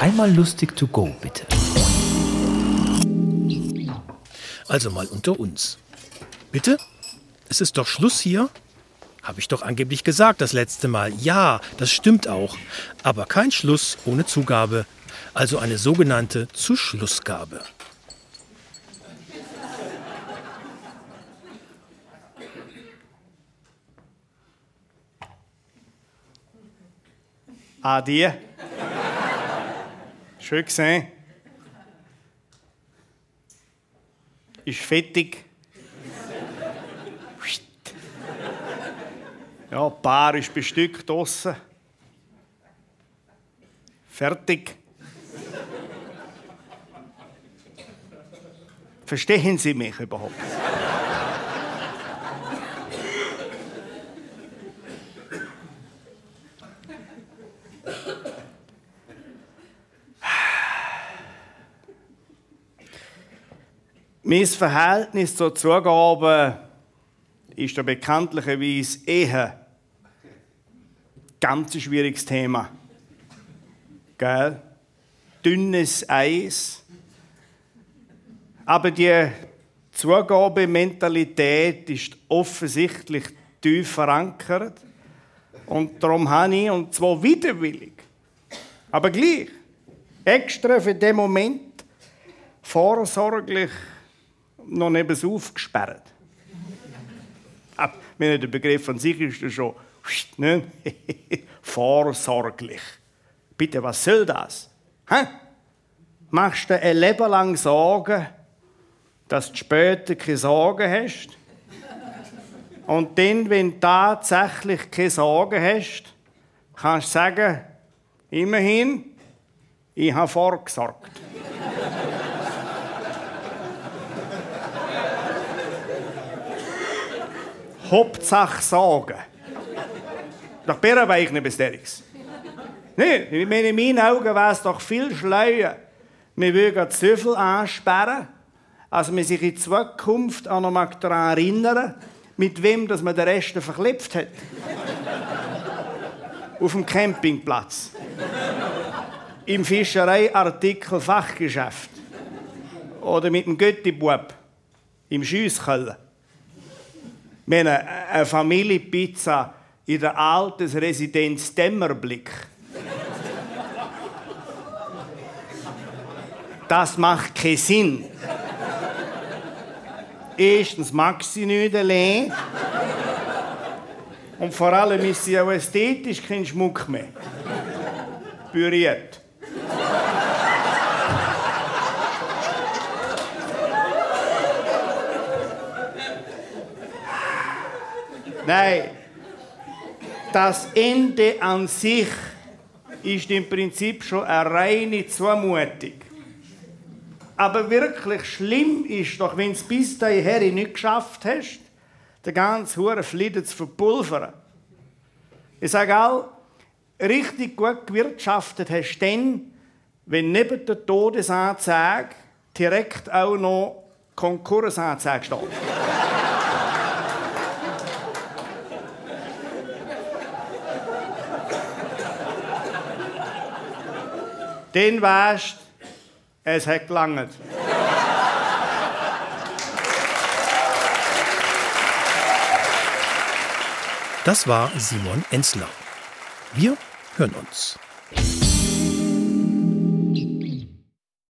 Einmal lustig to go, bitte. Also mal unter uns. Bitte? Es ist doch Schluss hier? Habe ich doch angeblich gesagt das letzte Mal. Ja, das stimmt auch. Aber kein Schluss ohne Zugabe. Also eine sogenannte Zuschlussgabe. Adi. Schön gesehen. Ist fettig. Ja, ein Paar ist bestückt draussen. Fertig. Verstehen Sie mich überhaupt? Mein Verhältnis zur Zugabe ist ja bekanntlicherweise eher ganz ein schwieriges Thema. Gell? Dünnes Eis. Aber die Zugabementalität ist offensichtlich tief verankert. Und darum habe ich, und zwar widerwillig, aber gleich, extra für den Moment vorsorglich noch neben aufgesperrt. Aber der Begriff an sich ist ja schon ne? vorsorglich. Bitte, was soll das? Hä? Machst du ein Leben lang Sorgen, dass du später keine Sorgen hast? Und dann, wenn du tatsächlich keine Sorgen hast, kannst du sagen, immerhin, ich habe vorgesorgt. Hauptsache Sorgen. Nach Bärenweich nicht besonders. Nein, in meinen Augen wäre es doch viel schleuer, wir würden die Zöffel ansperren, als man sich in Zukunft auch noch daran erinnern mit wem dass man den Rest verklebt hat. Auf dem Campingplatz. Im Fischereiartikel Fachgeschäft. Oder mit dem Göttibub. Im Schiesskeller. Haben eine Familienpizza in der Altersresidenz Dämmerblick. Das macht keinen Sinn. Erstens mag sie nicht allein. Und vor allem ist sie auch ästhetisch kein Schmuck mehr. Püriert. Nein, das Ende an sich ist im Prinzip schon eine reine Zumutung. Aber wirklich schlimm ist doch, wenn du es bis dahin nicht geschafft hast, den ganzen Huren Flieden zu verpulvern. Ich sage auch, richtig gut gewirtschaftet hast du dann, wenn neben der Todesanzeige direkt auch noch Konkursanzeige steht. Dann weißt es hat gelangt. Das war Simon Enzler. Wir hören uns.